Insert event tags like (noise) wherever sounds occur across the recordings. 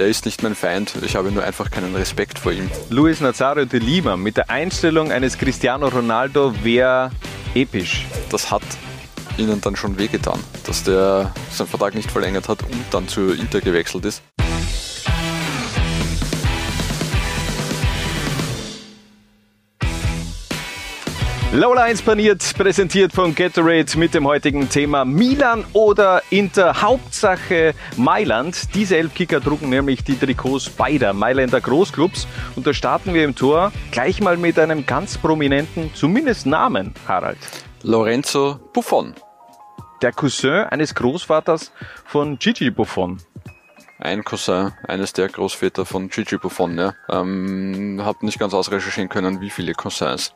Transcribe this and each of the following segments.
er ist nicht mein Feind, ich habe nur einfach keinen Respekt vor ihm. Luis Nazario de Lima mit der Einstellung eines Cristiano Ronaldo wäre episch. Das hat ihnen dann schon wehgetan, dass der seinen Vertrag nicht verlängert hat und dann zu Inter gewechselt ist. Lola 1 paniert, präsentiert von Gatorade mit dem heutigen Thema Milan oder Inter. Hauptsache Mailand. Diese Elfkicker trugen nämlich die Trikots beider Mailänder Großclubs. Und da starten wir im Tor gleich mal mit einem ganz prominenten, zumindest Namen, Harald. Lorenzo Buffon. Der Cousin eines Großvaters von Gigi Buffon ein Cousin eines der Großväter von Gigi Buffon. Ja. Ähm, hab nicht ganz ausrecherchieren können, wie viele Cousins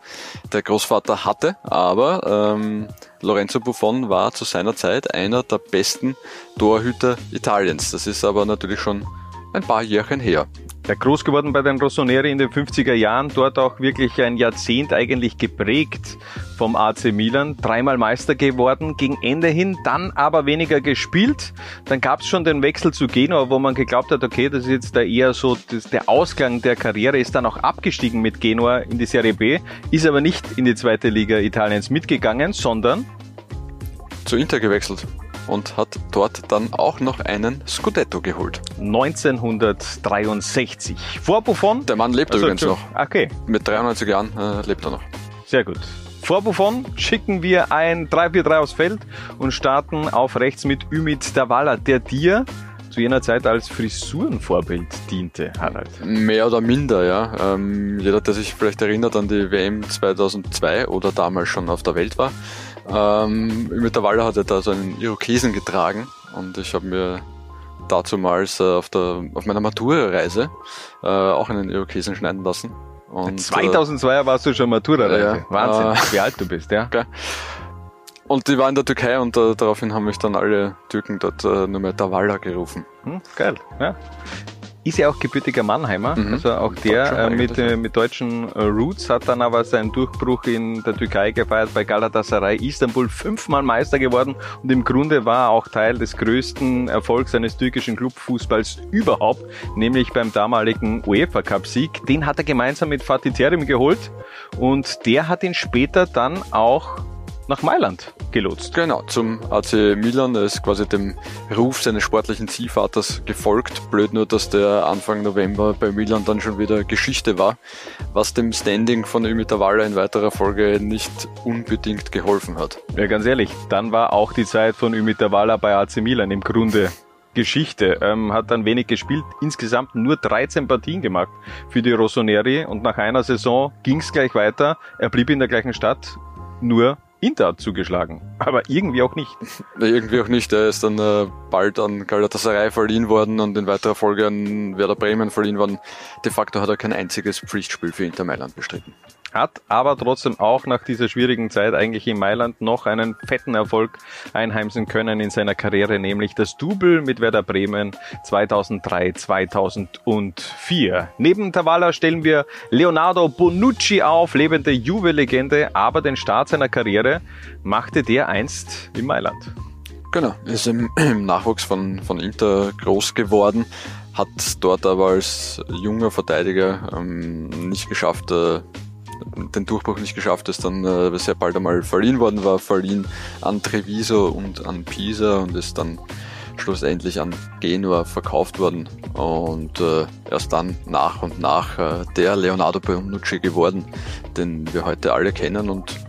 der Großvater hatte, aber ähm, Lorenzo Buffon war zu seiner Zeit einer der besten Torhüter Italiens. Das ist aber natürlich schon ein paar Jährchen her. Der groß geworden bei den Rossoneri in den 50er Jahren, dort auch wirklich ein Jahrzehnt eigentlich geprägt vom AC Milan, dreimal Meister geworden, gegen Ende hin, dann aber weniger gespielt. Dann gab es schon den Wechsel zu Genua, wo man geglaubt hat, okay, das ist jetzt da eher so das, der Ausgang der Karriere, ist dann auch abgestiegen mit Genua in die Serie B, ist aber nicht in die zweite Liga Italiens mitgegangen, sondern zu Inter gewechselt und hat dort dann auch noch einen Scudetto geholt. 1963. Vor Buffon? Der Mann lebt also, übrigens noch. Okay. Mit 93 Jahren äh, lebt er noch. Sehr gut. Vor Buffon schicken wir ein 3-4-3 aufs Feld und starten auf rechts mit Ümit Davala, der dir zu jener Zeit als Frisurenvorbild diente, Harald. Mehr oder minder, ja. Ähm, jeder, der sich vielleicht erinnert an die WM 2002 oder damals schon auf der Welt war, ähm, mittlerweile hat er da so einen Irokesen getragen und ich habe mir dazumals äh, auf, der, auf meiner Matura-Reise äh, auch einen Irokesen schneiden lassen. Und, 2002 äh, warst du schon Matura-Reise. Ja, Wahnsinn, äh, wie alt du bist, ja. Okay. Und die war in der Türkei und äh, daraufhin haben mich dann alle Türken dort äh, nur mehr Davala gerufen. Hm, geil, ja ist ja auch gebürtiger Mannheimer, mhm. also auch der äh, mit, äh, mit deutschen äh, Roots, hat dann aber seinen Durchbruch in der Türkei gefeiert, bei Galatasaray Istanbul, fünfmal Meister geworden und im Grunde war er auch Teil des größten Erfolgs eines türkischen Clubfußballs überhaupt, nämlich beim damaligen UEFA Cup Sieg. Den hat er gemeinsam mit Fatih Terim geholt und der hat ihn später dann auch nach Mailand gelotst. Genau, zum AC Milan. Er ist quasi dem Ruf seines sportlichen Zielvaters gefolgt. Blöd nur, dass der Anfang November bei Milan dann schon wieder Geschichte war, was dem Standing von Ümitavala in weiterer Folge nicht unbedingt geholfen hat. Ja, ganz ehrlich, dann war auch die Zeit von Ümitavala bei AC Milan im Grunde Geschichte. Ähm, hat dann wenig gespielt, insgesamt nur 13 Partien gemacht für die Rossoneri und nach einer Saison ging es gleich weiter. Er blieb in der gleichen Stadt, nur Inter hat zugeschlagen, aber irgendwie auch nicht. (laughs) irgendwie auch nicht. Er ist dann äh, bald an Galatasaray verliehen worden und in weiterer Folge an Werder Bremen verliehen worden. De facto hat er kein einziges Pflichtspiel für Inter Mailand bestritten hat aber trotzdem auch nach dieser schwierigen Zeit eigentlich in Mailand noch einen fetten Erfolg einheimsen können in seiner Karriere, nämlich das Double mit Werder Bremen 2003, 2004. Neben Tavalla stellen wir Leonardo Bonucci auf, lebende Juve-Legende, aber den Start seiner Karriere machte der einst in Mailand. Genau, ist im, (clears throat) im Nachwuchs von, von Inter groß geworden, hat dort aber als junger Verteidiger ähm, nicht geschafft, äh, den Durchbruch nicht geschafft, ist dann äh, sehr bald einmal verliehen worden war, verliehen an Treviso und an Pisa und ist dann schlussendlich an Genua verkauft worden. Und äh, erst dann nach und nach äh, der Leonardo Bonucci geworden, den wir heute alle kennen und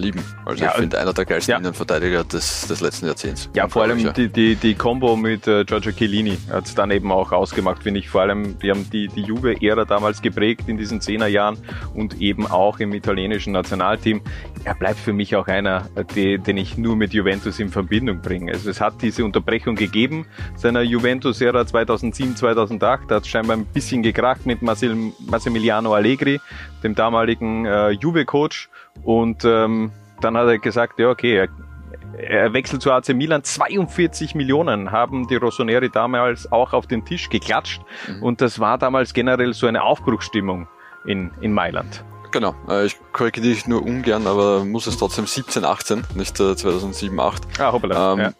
lieben. Also ja, ich finde einer der geilsten ja. Innenverteidiger des, des letzten Jahrzehnts. Ja, vor allem ja. die, die, die Combo mit äh, Giorgio Chiellini hat es dann eben auch ausgemacht, finde ich. Vor allem, die haben die, die Juve-Ära damals geprägt in diesen Zehnerjahren und eben auch im italienischen Nationalteam. Er bleibt für mich auch einer, die, den ich nur mit Juventus in Verbindung bringe. Also es hat diese Unterbrechung gegeben, seiner Juventus-Ära 2007, 2008. Da hat es scheinbar ein bisschen gekracht mit Massimiliano Allegri, dem damaligen äh, Juve-Coach. Und ähm, dann hat er gesagt, ja okay, er, er wechselt zu AC Milan. 42 Millionen haben die Rossoneri damals auch auf den Tisch geklatscht. Mhm. Und das war damals generell so eine Aufbruchsstimmung in, in Mailand. Genau, äh, ich korrigiere dich nur ungern, aber muss es trotzdem 17, 18, nicht 2007, 8. Ah, hoppala. Ähm, ja.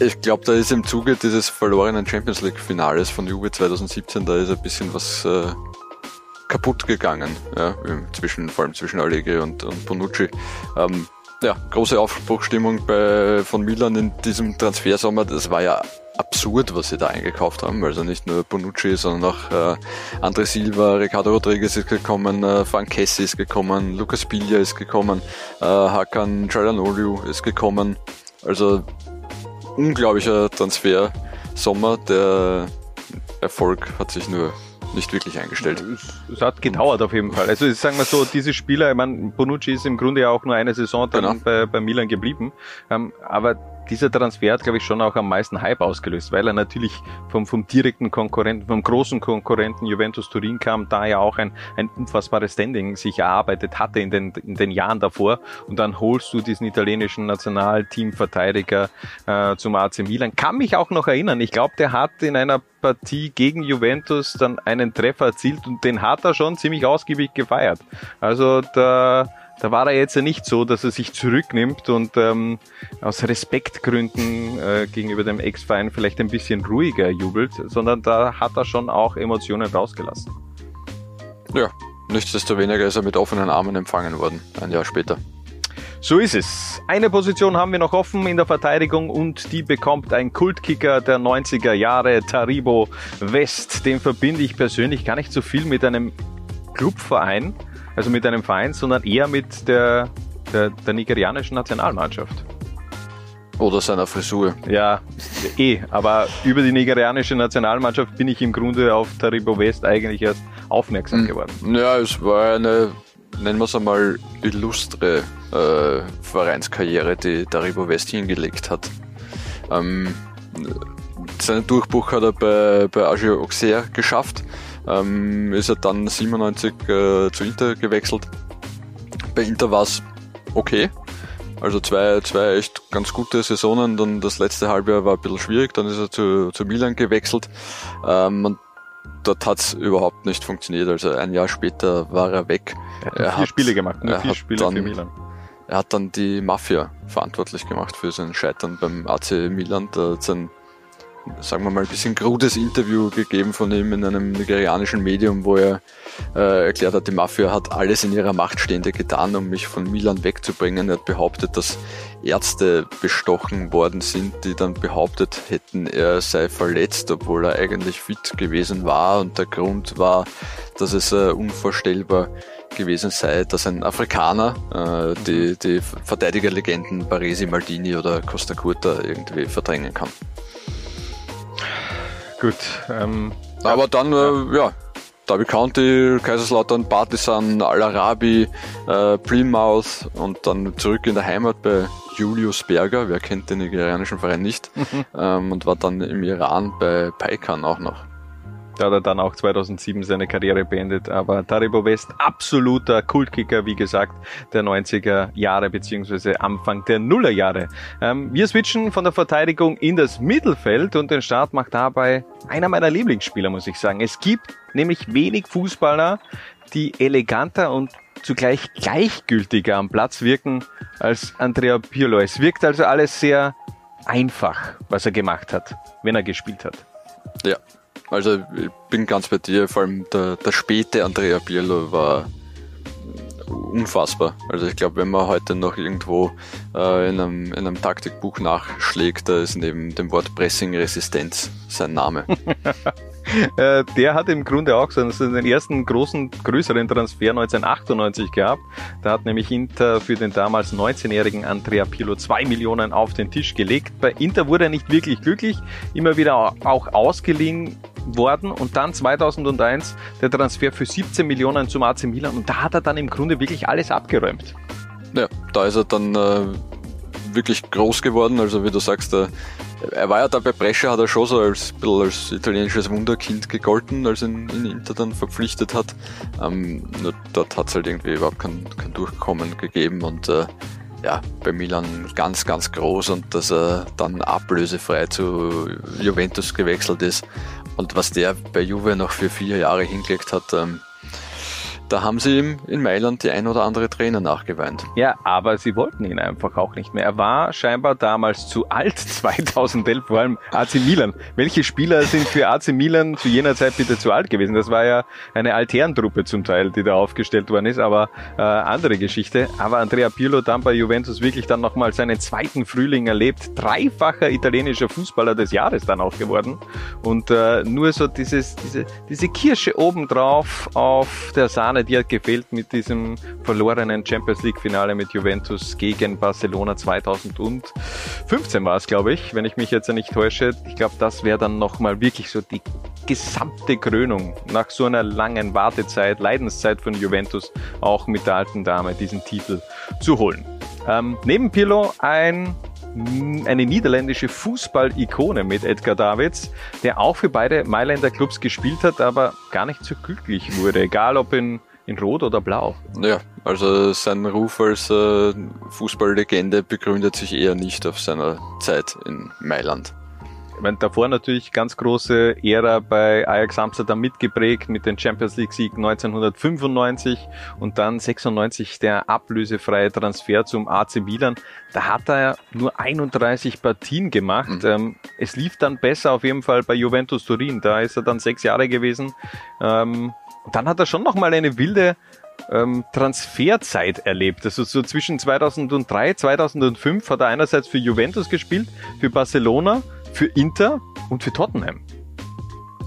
Ich glaube, da ist im Zuge dieses verlorenen Champions League Finales von Juve 2017, da ist ein bisschen was äh, kaputt gegangen, ja, zwischen, vor allem zwischen Allegri und, und Bonucci. Ähm, ja, große Aufbruchstimmung bei, von Milan in diesem Transfersommer. Das war ja absurd, was sie da eingekauft haben. Also nicht nur Bonucci, sondern auch äh, André Silva, Ricardo Rodriguez ist gekommen, äh, Frank Kessi ist gekommen, Lucas Piglia ist gekommen, äh, Hakan Çalhanoğlu ist gekommen. Also unglaublicher Transfer-Sommer. Der Erfolg hat sich nur nicht wirklich eingestellt. Es, hat gedauert auf jeden Fall. Also sagen wir so, diese Spieler, ich meine, Bonucci ist im Grunde ja auch nur eine Saison dann genau. bei, bei Milan geblieben. Ähm, aber dieser Transfer hat, glaube ich, schon auch am meisten Hype ausgelöst, weil er natürlich vom, vom direkten Konkurrenten, vom großen Konkurrenten Juventus Turin kam, da ja auch ein, ein unfassbares Standing sich erarbeitet hatte in den, in den Jahren davor. Und dann holst du diesen italienischen Nationalteamverteidiger äh, zum AC Milan. Kann mich auch noch erinnern, ich glaube, der hat in einer Partie gegen Juventus dann einen Treffer erzielt und den hat er schon ziemlich ausgiebig gefeiert. Also da da war er jetzt ja nicht so, dass er sich zurücknimmt und ähm, aus Respektgründen äh, gegenüber dem Ex-Verein vielleicht ein bisschen ruhiger jubelt, sondern da hat er schon auch Emotionen rausgelassen. Ja, nichtsdestoweniger ist er mit offenen Armen empfangen worden, ein Jahr später. So ist es. Eine Position haben wir noch offen in der Verteidigung und die bekommt ein Kultkicker der 90er Jahre, Taribo West. Den verbinde ich persönlich gar nicht so viel mit einem Clubverein, also mit einem Verein, sondern eher mit der, der, der nigerianischen Nationalmannschaft. Oder seiner Frisur. Ja, eh. Aber über die nigerianische Nationalmannschaft bin ich im Grunde auf Taribo West eigentlich erst aufmerksam hm. geworden. Ja, es war eine, nennen wir es einmal, illustre äh, Vereinskarriere, die Taribo West hingelegt hat. Ähm, seinen Durchbruch hat er bei, bei Agio Auxerre geschafft ähm, ist er dann 97 äh, zu Inter gewechselt. Bei Inter war es okay. Also zwei, zwei echt ganz gute Saisonen. Dann das letzte Halbjahr war ein bisschen schwierig. Dann ist er zu, zu Milan gewechselt. Ähm, und dort hat es überhaupt nicht funktioniert. Also ein Jahr später war er weg. Er hat er vier hat, Spiele gemacht, nur vier Spiele dann, für Milan. Er hat dann die Mafia verantwortlich gemacht für sein Scheitern beim AC Milan. Da hat sein sagen wir mal, ein bisschen krudes Interview gegeben von ihm in einem nigerianischen Medium, wo er äh, erklärt hat, die Mafia hat alles in ihrer Macht Stehende getan, um mich von Milan wegzubringen. Er hat behauptet, dass Ärzte bestochen worden sind, die dann behauptet hätten, er sei verletzt, obwohl er eigentlich fit gewesen war. Und der Grund war, dass es äh, unvorstellbar gewesen sei, dass ein Afrikaner äh, die, die Verteidigerlegenden Baresi, Maldini oder Costa Curta irgendwie verdrängen kann. Gut. Ähm, Aber dann, äh, ja, Derby County, Kaiserslautern, Partisan, Al-Arabi, äh, Plymouth und dann zurück in der Heimat bei Julius Berger, wer kennt den nigerianischen Verein nicht, (laughs) ähm, und war dann im Iran bei Paikan auch noch. Da hat er dann auch 2007 seine Karriere beendet. Aber Taribo West, absoluter Kultkicker, wie gesagt, der 90er Jahre beziehungsweise Anfang der Nullerjahre. Ähm, wir switchen von der Verteidigung in das Mittelfeld und den Start macht dabei einer meiner Lieblingsspieler, muss ich sagen. Es gibt nämlich wenig Fußballer, die eleganter und zugleich gleichgültiger am Platz wirken als Andrea Pirlo. Es wirkt also alles sehr einfach, was er gemacht hat, wenn er gespielt hat. Ja, also ich bin ganz bei dir, vor allem der, der späte Andrea Pirlo war unfassbar. Also ich glaube, wenn man heute noch irgendwo äh, in, einem, in einem Taktikbuch nachschlägt, da ist neben dem Wort Pressing-Resistenz sein Name. (laughs) Äh, der hat im Grunde auch so den ersten großen, größeren Transfer 1998 gehabt. Da hat nämlich Inter für den damals 19-jährigen Andrea Pirlo zwei Millionen auf den Tisch gelegt. Bei Inter wurde er nicht wirklich glücklich, immer wieder auch ausgeliehen worden und dann 2001 der Transfer für 17 Millionen zum AC Milan und da hat er dann im Grunde wirklich alles abgeräumt. Ja, da ist er dann äh, wirklich groß geworden, also wie du sagst, äh, er war ja da bei Brescia, hat er schon so als, als italienisches Wunderkind gegolten, als ihn, ihn Inter dann verpflichtet hat. Ähm, nur dort hat es halt irgendwie überhaupt kein, kein Durchkommen gegeben und äh, ja, bei Milan ganz, ganz groß und dass er dann ablösefrei zu Juventus gewechselt ist. Und was der bei Juve noch für vier Jahre hingelegt hat, ähm, da haben sie ihm in Mailand die ein oder andere Trainer nachgeweint. Ja, aber sie wollten ihn einfach auch nicht mehr. Er war scheinbar damals zu alt, (laughs) 2011, vor allem AC Milan. Welche Spieler sind für AC Milan zu jener Zeit bitte zu alt gewesen? Das war ja eine Altherrentruppe zum Teil, die da aufgestellt worden ist, aber äh, andere Geschichte. Aber Andrea Pirlo dann bei Juventus wirklich dann nochmal seinen zweiten Frühling erlebt. Dreifacher italienischer Fußballer des Jahres dann auch geworden. Und äh, nur so dieses, diese, diese Kirsche obendrauf auf der Sahne Sahne, die hat gefehlt mit diesem verlorenen Champions League Finale mit Juventus gegen Barcelona 2015 war es, glaube ich, wenn ich mich jetzt nicht täusche. Ich glaube, das wäre dann nochmal wirklich so die gesamte Krönung nach so einer langen Wartezeit, Leidenszeit von Juventus, auch mit der alten Dame diesen Titel zu holen. Ähm, neben Pirlo ein eine niederländische Fußball-Ikone mit Edgar Davids, der auch für beide Mailänder Clubs gespielt hat, aber gar nicht so glücklich wurde, egal ob in, in Rot oder Blau. Ja, also sein Ruf als äh, Fußballlegende begründet sich eher nicht auf seiner Zeit in Mailand. Ich meine, davor natürlich ganz große Ära bei Ajax Amsterdam mitgeprägt mit dem Champions League Sieg 1995 und dann 96 der ablösefreie Transfer zum AC Milan. Da hat er nur 31 Partien gemacht. Mhm. Ähm, es lief dann besser auf jeden Fall bei Juventus Turin. Da ist er dann sechs Jahre gewesen. Ähm, dann hat er schon noch mal eine wilde ähm, Transferzeit erlebt. Also so zwischen 2003, 2005 hat er einerseits für Juventus gespielt, für Barcelona für Inter und für Tottenham.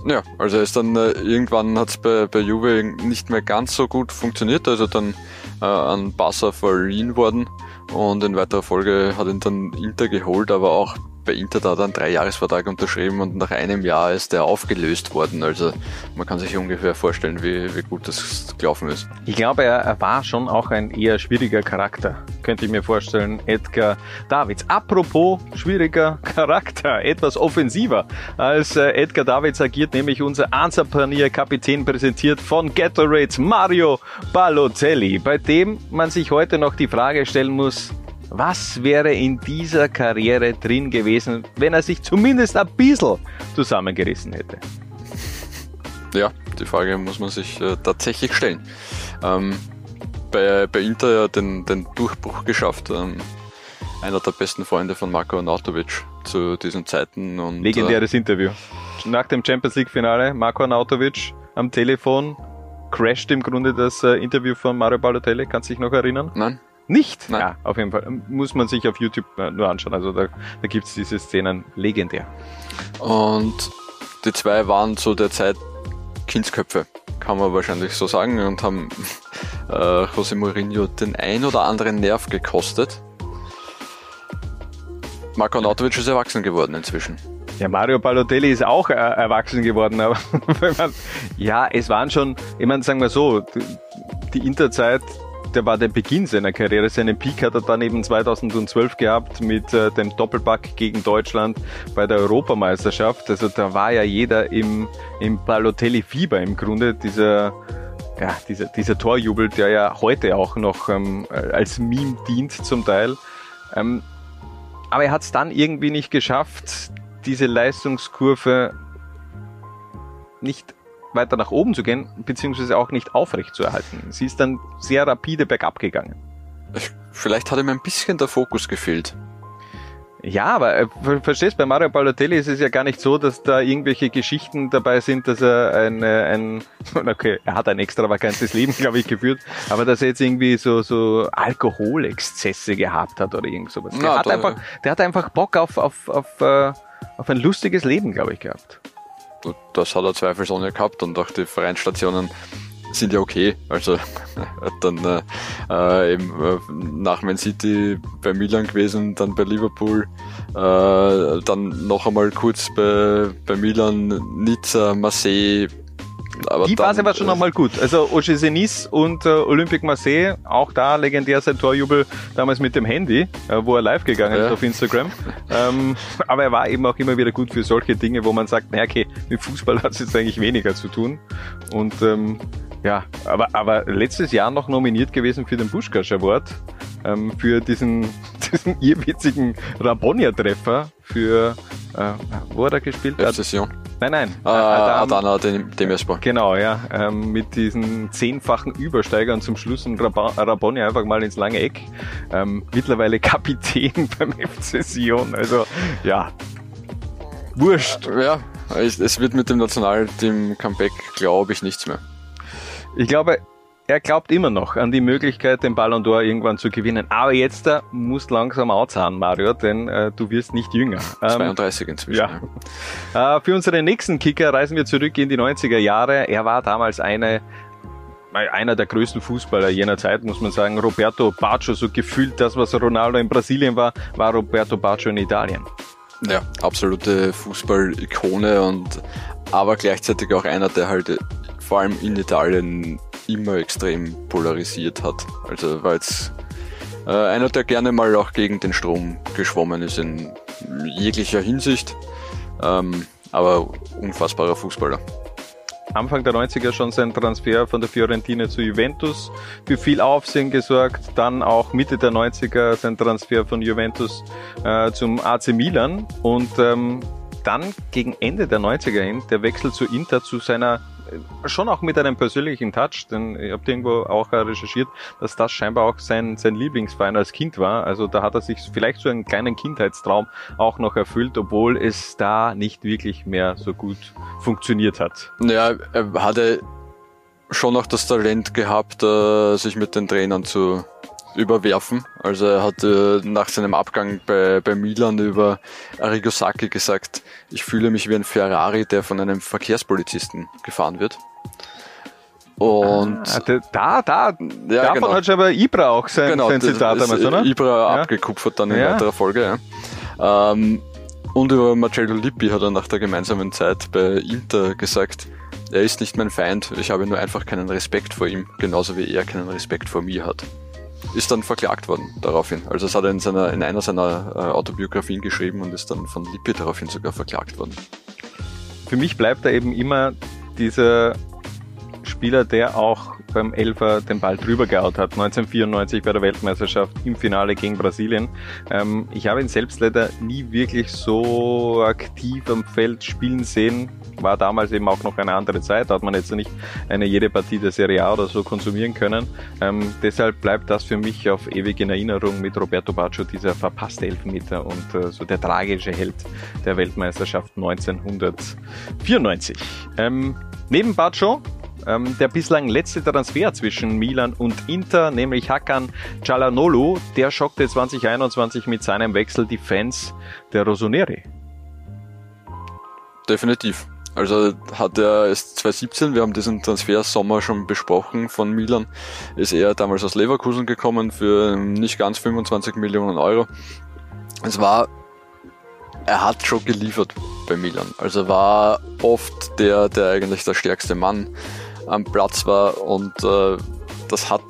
Ja, also ist dann äh, irgendwann hat es bei, bei Juve nicht mehr ganz so gut funktioniert, also dann äh, an Barca verliehen worden und in weiterer Folge hat ihn dann Inter geholt, aber auch bei Inter da dann drei Jahresvertrag unterschrieben und nach einem Jahr ist der aufgelöst worden. Also man kann sich ungefähr vorstellen, wie, wie gut das gelaufen ist. Ich glaube, er, war schon auch ein eher schwieriger Charakter. Könnte ich mir vorstellen, Edgar Davids. Apropos schwieriger (laughs) Charakter, etwas offensiver als äh, Edgar Davids agiert, nämlich unser Ansapanier-Kapitän präsentiert von Gatorade Mario Balotelli, bei dem man sich heute noch die Frage stellen muss, was wäre in dieser Karriere drin gewesen, wenn er sich zumindest ein bisschen zusammengerissen hätte? Ja, die Frage muss man sich äh, tatsächlich stellen. Ähm, bei, bei Inter ja den, den Durchbruch geschafft. Ähm, einer der besten Freunde von Marco Arnautovic zu diesen Zeiten. Und, Legendäres äh, Interview. Nach dem Champions League Finale, Marco Arnautovic am Telefon crasht im Grunde das äh, Interview von Mario Balotelli. Kannst du dich noch erinnern? Nein. Nicht? Nein. Ja, auf jeden Fall. Muss man sich auf YouTube äh, nur anschauen. Also da, da gibt es diese Szenen legendär. Und die zwei waren zu der Zeit Kindsköpfe, kann man wahrscheinlich so sagen, und haben (laughs) äh, José Mourinho den ein oder anderen Nerv gekostet. Marco Nautovic ist erwachsen geworden inzwischen. Ja, Mario Balotelli ist auch äh, erwachsen geworden, aber (laughs) ja, es waren schon, ich meine, sagen wir so, die Interzeit der war der Beginn seiner Karriere. Seinen Peak hat er dann eben 2012 gehabt mit äh, dem Doppelpack gegen Deutschland bei der Europameisterschaft. Also da war ja jeder im, im Balotelli-Fieber im Grunde. Dieser, ja, dieser, dieser Torjubel, der ja heute auch noch ähm, als Meme dient zum Teil. Ähm, aber er hat es dann irgendwie nicht geschafft, diese Leistungskurve nicht weiter nach oben zu gehen, beziehungsweise auch nicht aufrecht zu erhalten. Sie ist dann sehr rapide bergab gegangen. Vielleicht hat ihm ein bisschen der Fokus gefehlt. Ja, aber äh, verstehst, bei Mario Balotelli ist es ja gar nicht so, dass da irgendwelche Geschichten dabei sind, dass er ein, äh, ein (laughs) okay, er hat ein extravagantes Leben, (laughs) glaube ich, geführt, aber dass er jetzt irgendwie so, so Alkoholexzesse gehabt hat oder irgend sowas. Der, Na, hat, einfach, der hat einfach Bock auf, auf, auf, äh, auf ein lustiges Leben, glaube ich, gehabt das hat er zweifelsohne gehabt und auch die Vereinsstationen sind ja okay. Also (laughs) dann äh, äh, eben äh, nach Man City bei Milan gewesen, dann bei Liverpool, äh, dann noch einmal kurz bei, bei Milan, Nizza, Marseille, aber die Phase war schon nochmal gut. Also OGC Nice und äh, Olympique Marseille, auch da legendär sein Torjubel damals mit dem Handy, äh, wo er live gegangen ja. ist auf Instagram. ähm, aber er war eben auch immer wieder gut für solche Dinge, wo man sagt, naja, okay, mit Fußball hat es jetzt eigentlich weniger zu tun. Und ähm, ja, aber, aber letztes Jahr noch nominiert gewesen für den Buschkasch Award, ähm, für diesen, (laughs) diesen irrwitzigen Rabonia-Treffer für, äh, wo hat er gespielt? F-Session. Nein, nein. Äh, Adana, Dem Demirspor. Genau, ja. Ähm, mit diesen zehnfachen Übersteigern zum Schluss und Raboni einfach mal ins lange Eck. Ähm, mittlerweile (laughs) Kapitän beim FC Sion. Also, ja. Wurscht. Ja, es wird mit dem Nationalteam Comeback, glaube ich, nichts mehr. Ich glaube, er glaubt immer noch an die Möglichkeit, den Ballon d'Or irgendwann zu gewinnen. Aber jetzt da musst langsam auszahlen, Mario, denn äh, du wirst nicht jünger. Ähm, 32 inzwischen. Ja. Äh, für unseren nächsten Kicker reisen wir zurück in die 90er Jahre. Er war damals eine einer der größten Fußballer jener Zeit, muss man sagen. Roberto Baggio, so gefühlt das, was Ronaldo in Brasilien war, war Roberto Baggio in Italien. Ja, absolute Fußball-Ikone und aber gleichzeitig auch einer, der halt vor allem in Italien immer extrem polarisiert hat. Also war jetzt äh, einer, der gerne mal auch gegen den Strom geschwommen ist in jeglicher Hinsicht, ähm, aber unfassbarer Fußballer. Anfang der 90er schon sein Transfer von der Fiorentina zu Juventus für viel Aufsehen gesorgt. Dann auch Mitte der 90er sein Transfer von Juventus äh, zum AC Milan und ähm, dann gegen Ende der 90er hin der Wechsel zu Inter zu seiner schon auch mit einem persönlichen Touch, denn ich habe irgendwo auch recherchiert, dass das scheinbar auch sein, sein Lieblingsverein als Kind war. Also da hat er sich vielleicht so einen kleinen Kindheitstraum auch noch erfüllt, obwohl es da nicht wirklich mehr so gut funktioniert hat. Ja, er hatte schon noch das Talent gehabt, äh, sich mit den Trainern zu überwerfen. Also er hat äh, nach seinem Abgang bei, bei Milan über Arrigo Sacchi gesagt, ich fühle mich wie ein Ferrari, der von einem Verkehrspolizisten gefahren wird. Und ah, da, da, ja, davon genau. hat schon aber Ibra auch sein, genau, sein Zitat damals, oder? Ibra ja. abgekupfert dann in ja. weiterer Folge, ja. Ähm, und über Marcello Lippi hat er nach der gemeinsamen Zeit bei Inter gesagt, er ist nicht mein Feind, ich habe nur einfach keinen Respekt vor ihm, genauso wie er keinen Respekt vor mir hat ist dann verklagt worden daraufhin. Also das hat er in, seiner, in einer seiner äh, Autobiografien geschrieben und ist dann von Lippi daraufhin sogar verklagt worden. Für mich bleibt da eben immer dieser Spieler, der auch beim Elfer den Ball drüber gehaut hat, 1994 bei der Weltmeisterschaft im Finale gegen Brasilien. Ähm, ich habe ihn selbst leider nie wirklich so aktiv am Feld spielen sehen. War damals eben auch noch eine andere Zeit, da hat man jetzt nicht eine jede Partie der Serie A oder so konsumieren können. Ähm, deshalb bleibt das für mich auf ewig in Erinnerung mit Roberto Baggio, dieser verpasste Elfmeter und äh, so der tragische Held der Weltmeisterschaft 1994. Ähm, neben Baggio ähm, der bislang letzte Transfer zwischen Milan und Inter, nämlich Hakan Cialanolu, der schockte 2021 mit seinem Wechsel die Fans der Rossoneri. Definitiv. Also hat er erst 2017, wir haben diesen Transfer-Sommer schon besprochen von Milan, ist er damals aus Leverkusen gekommen für nicht ganz 25 Millionen Euro. Es war, er hat schon geliefert bei Milan. Also war oft der, der eigentlich der stärkste Mann am Platz war und äh, das hat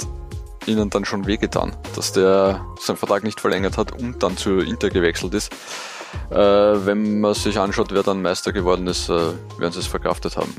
ihnen dann schon wehgetan, dass der seinen Vertrag nicht verlängert hat und dann zu Inter gewechselt ist. Äh, wenn man sich anschaut, wer dann Meister geworden ist, äh, werden sie es verkraftet haben.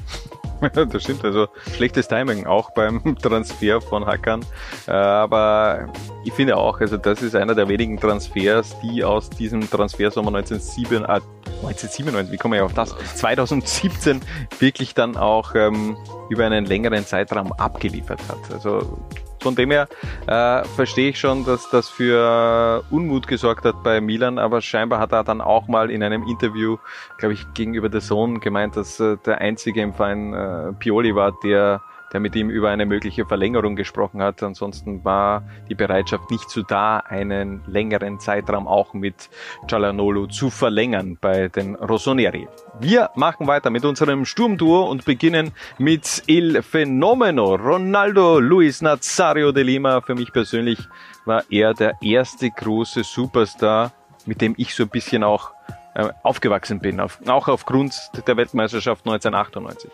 (laughs) das stimmt, also schlechtes Timing auch beim (laughs) Transfer von Hackern. Äh, aber ich finde auch, also das ist einer der wenigen Transfers, die aus diesem Transfersommer 1997, äh, 1997, wie komme ich auf das? 2017 wirklich dann auch ähm, über einen längeren Zeitraum abgeliefert hat. Also von dem her äh, verstehe ich schon, dass das für Unmut gesorgt hat bei Milan, aber scheinbar hat er dann auch mal in einem Interview, glaube ich, gegenüber der Sohn gemeint, dass äh, der einzige im Verein äh, Pioli war, der der mit ihm über eine mögliche Verlängerung gesprochen hat. Ansonsten war die Bereitschaft nicht so da, einen längeren Zeitraum auch mit Cialanolo zu verlängern bei den Rossoneri. Wir machen weiter mit unserem Sturmduo und beginnen mit Il Fenomeno. Ronaldo Luis Nazario de Lima. Für mich persönlich war er der erste große Superstar, mit dem ich so ein bisschen auch äh, aufgewachsen bin, auch aufgrund der Weltmeisterschaft 1998.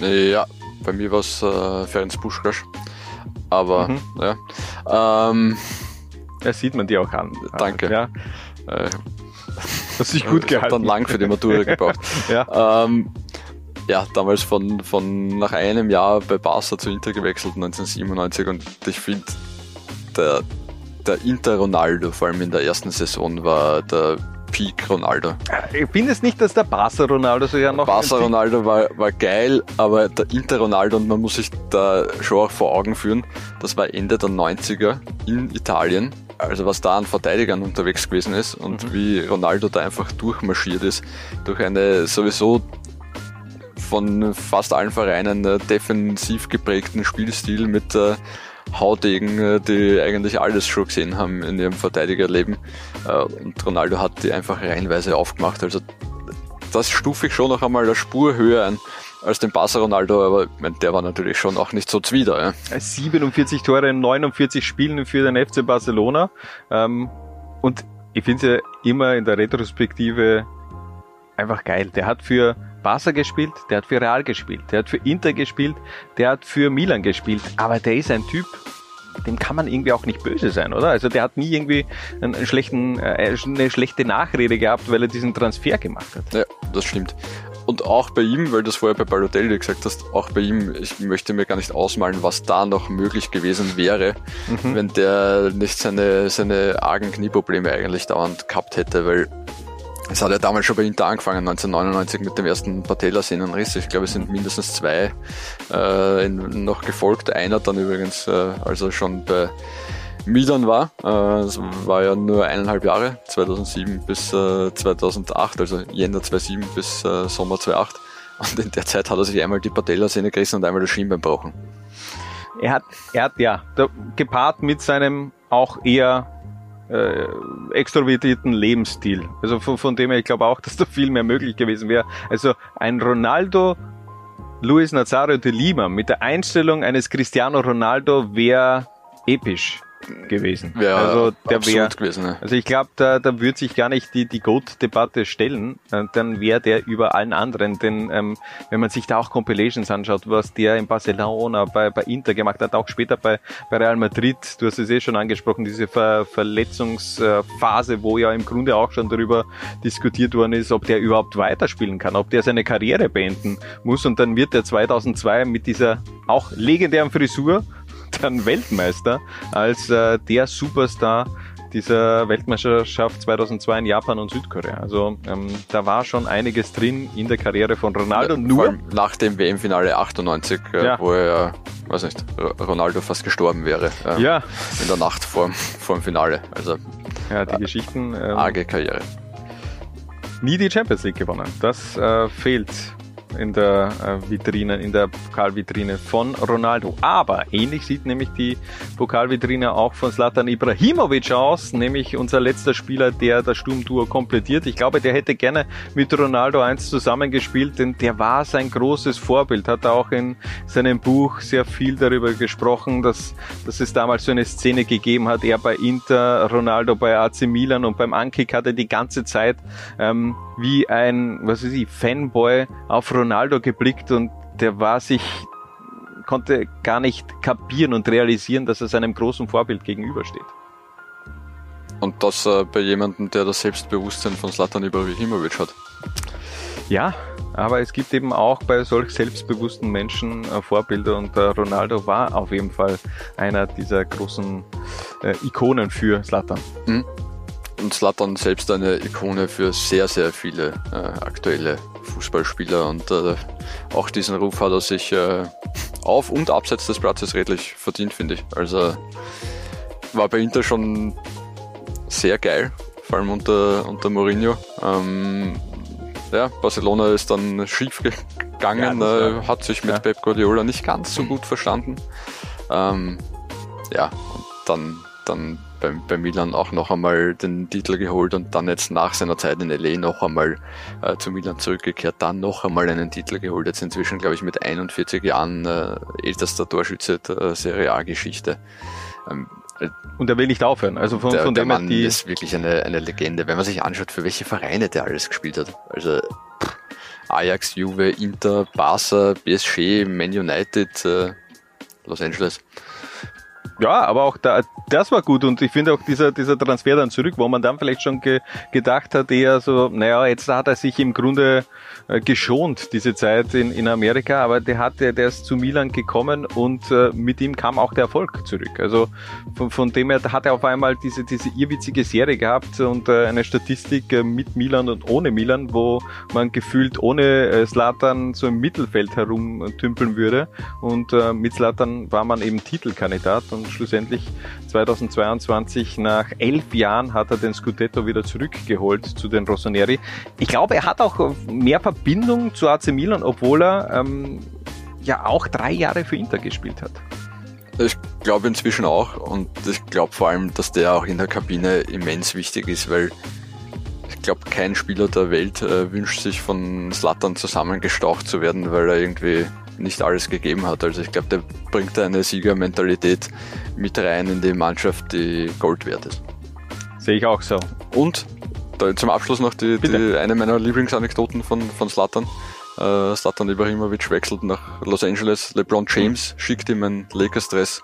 Ja, bei mir war es äh, Ferenc Puschkasch. Aber, mhm. ja. Ähm, das sieht man dir auch an. Danke. Ja. Äh, Hast dich gut gehalten. dann lang für die Matura (laughs) gebraucht. ja. Ähm, ja, damals von, von nach einem Jahr bei Barca zu Inter gewechselt, 1997. Und ich finde, der, der Inter Ronaldo, vor allem in der ersten Saison, war der Peak Ronaldo. Ich finde es nicht, dass der Barca Ronaldo so ja noch. Barca Ronaldo war, war geil, aber der Inter Ronaldo, und man muss sich da schon auch vor Augen führen, das war Ende der 90er in Italien. Also was da an Verteidigern unterwegs gewesen ist und mhm. wie Ronaldo da einfach durchmarschiert ist durch eine sowieso von fast allen Vereinen äh, defensiv geprägten Spielstil mit äh, Haudegen, äh, die eigentlich alles schon gesehen haben in ihrem Verteidigerleben. Äh, und Ronaldo hat die einfach reihenweise aufgemacht. Also das stufe ich schon noch einmal eine Spur höher ein als den Barca Ronaldo, aber ich mein, der war natürlich schon auch nicht so zwider. Ja. 47 Tore in 49 Spielen für den FC Barcelona. Ähm, und ich finde es ja immer in der Retrospektive einfach geil. Der hat für Barca gespielt, der hat für Real gespielt, der hat für Inter gespielt, der hat für Milan gespielt, aber der ist ein Typ, dem kann man irgendwie auch nicht böse sein, oder? Also der hat nie irgendwie einen, schlechten, äh, eine schlechte Nachrede gehabt, weil er diesen Transfer gemacht hat. Ja, das stimmt. Und auch bei ihm, weil du das vorher bei Balotelli gesagt hast, auch bei ihm, ich möchte mir gar nicht ausmalen, was da noch möglich gewesen wäre, mhm. wenn der nicht seine, seine argen Knieprobleme eigentlich dauernd gehabt hätte, weil es hat ja damals schon bei Inter angefangen, 1999 mit dem ersten Patellasehnenriss. Ich glaube, es sind mindestens zwei äh, in, noch gefolgt. Einer dann übrigens, äh, als er schon bei Milan war. Äh, es war ja nur eineinhalb Jahre, 2007 bis äh, 2008, also Jänner 2007 bis äh, Sommer 2008. Und in der Zeit hat er sich einmal die Patellasehne gerissen und einmal das Schienbein gebrochen. Er hat, er hat ja, gepaart mit seinem auch eher äh, extrovertierten Lebensstil. Also von, von dem her, ich glaube auch, (laughs) dass da viel mehr möglich gewesen wäre. Also ein Ronaldo, Luis Nazario de Lima mit der Einstellung eines Cristiano Ronaldo wäre episch gewesen. Ja, also der wäre gewesen. Ne? Also ich glaube, da, da würde sich gar nicht die, die Goat-Debatte stellen, äh, dann wäre der über allen anderen. Denn ähm, wenn man sich da auch Compilations anschaut, was der in Barcelona, bei, bei Inter gemacht hat, auch später bei, bei Real Madrid, du hast es eh schon angesprochen, diese Ver Verletzungsphase, wo ja im Grunde auch schon darüber diskutiert worden ist, ob der überhaupt weiterspielen kann, ob der seine Karriere beenden muss. Und dann wird er 2002 mit dieser auch legendären Frisur dann Weltmeister als äh, der Superstar dieser Weltmeisterschaft 2002 in Japan und Südkorea. Also ähm, da war schon einiges drin in der Karriere von Ronaldo. Ja, nur nach dem WM-Finale 98, äh, ja. wo er, weiß nicht, Ronaldo fast gestorben wäre. Äh, ja. In der Nacht vor, vor dem Finale. Also ja, die äh, Geschichten. Ähm, arge Karriere. Nie die Champions League gewonnen. Das äh, fehlt in der äh, Vitrine, in der Pokalvitrine von Ronaldo. Aber ähnlich sieht nämlich die Pokalvitrine auch von Zlatan Ibrahimovic aus, nämlich unser letzter Spieler, der das Sturmtour komplettiert. Ich glaube, der hätte gerne mit Ronaldo eins zusammengespielt, denn der war sein großes Vorbild, hat auch in seinem Buch sehr viel darüber gesprochen, dass, dass es damals so eine Szene gegeben hat, er bei Inter, Ronaldo bei AC Milan und beim Ankick hat er die ganze Zeit ähm, wie ein, was weiß ich, Fanboy auf Ronaldo geblickt und der war sich, konnte gar nicht kapieren und realisieren, dass er seinem großen Vorbild gegenübersteht. Und das äh, bei jemandem, der das Selbstbewusstsein von Slatan Ibrahimovic hat. Ja, aber es gibt eben auch bei solch selbstbewussten Menschen äh, Vorbilder und äh, Ronaldo war auf jeden Fall einer dieser großen äh, Ikonen für Slatan. Mhm und Slatan selbst eine Ikone für sehr, sehr viele äh, aktuelle Fußballspieler und äh, auch diesen Ruf hat er sich äh, auf und abseits des Platzes redlich verdient, finde ich. Also war bei Inter schon sehr geil, vor allem unter, unter Mourinho. Ähm, ja, Barcelona ist dann schief gegangen, ja, äh, hat sich mit ja. Pep Guardiola nicht ganz so gut verstanden. Ähm, ja, und dann, dann bei, bei Milan auch noch einmal den Titel geholt und dann jetzt nach seiner Zeit in LA noch einmal äh, zu Milan zurückgekehrt, dann noch einmal einen Titel geholt. Jetzt inzwischen, glaube ich, mit 41 Jahren äh, ältester Torschütze der Serie A-Geschichte. Ähm, und er will nicht aufhören. Also von, der, von der dem Mann die ist wirklich eine, eine Legende, wenn man sich anschaut, für welche Vereine der alles gespielt hat. Also pff, Ajax, Juve, Inter, Barca, PSG, Man United, äh, Los Angeles. Ja, aber auch da, das war gut und ich finde auch dieser, dieser Transfer dann zurück, wo man dann vielleicht schon ge, gedacht hat, eher so, naja, jetzt hat er sich im Grunde äh, geschont, diese Zeit in, in Amerika, aber der hat, der, der ist zu Milan gekommen und äh, mit ihm kam auch der Erfolg zurück. Also von, von dem her hat er auf einmal diese, diese irrwitzige Serie gehabt und äh, eine Statistik äh, mit Milan und ohne Milan, wo man gefühlt ohne äh, Slatan so im Mittelfeld herumtümpeln würde und äh, mit Slatan war man eben Titelkandidat und schlussendlich 2022 nach elf Jahren hat er den Scudetto wieder zurückgeholt zu den Rossoneri. Ich glaube, er hat auch mehr Verbindung zu AC Milan, obwohl er ähm, ja auch drei Jahre für Inter gespielt hat. Ich glaube inzwischen auch und ich glaube vor allem, dass der auch in der Kabine immens wichtig ist, weil ich glaube, kein Spieler der Welt äh, wünscht sich von Slattern zusammengestaucht zu werden, weil er irgendwie nicht alles gegeben hat. Also ich glaube, der bringt eine Siegermentalität mit rein in die Mannschaft, die Gold wert ist. Sehe ich auch so. Und da, zum Abschluss noch die, die, eine meiner Lieblingsanekdoten von, von Slatan. Äh, Slatan Ibrahimovic wechselt nach Los Angeles. LeBron James schickt ihm ein Lakers-Dress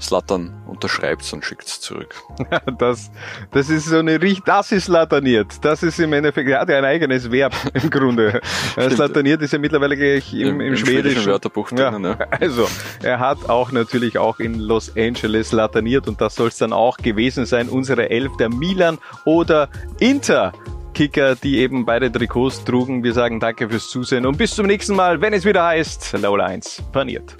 Slattern unterschreibt und schickt es zurück. (laughs) das, das ist so eine Richt, das ist slattaniert. Das ist im Endeffekt, er hat ja ein eigenes Verb (laughs) im Grunde. slattaniert ist ja mittlerweile gleich im, im, im schwedischen, schwedischen Wörterbuch. Ja. (laughs) Also, er hat auch natürlich auch in Los Angeles slattaniert und das soll es dann auch gewesen sein. Unsere Elf der Milan oder Inter. Kicker, die eben beide Trikots trugen. Wir sagen danke fürs Zusehen und bis zum nächsten Mal, wenn es wieder heißt Lola 1 paniert.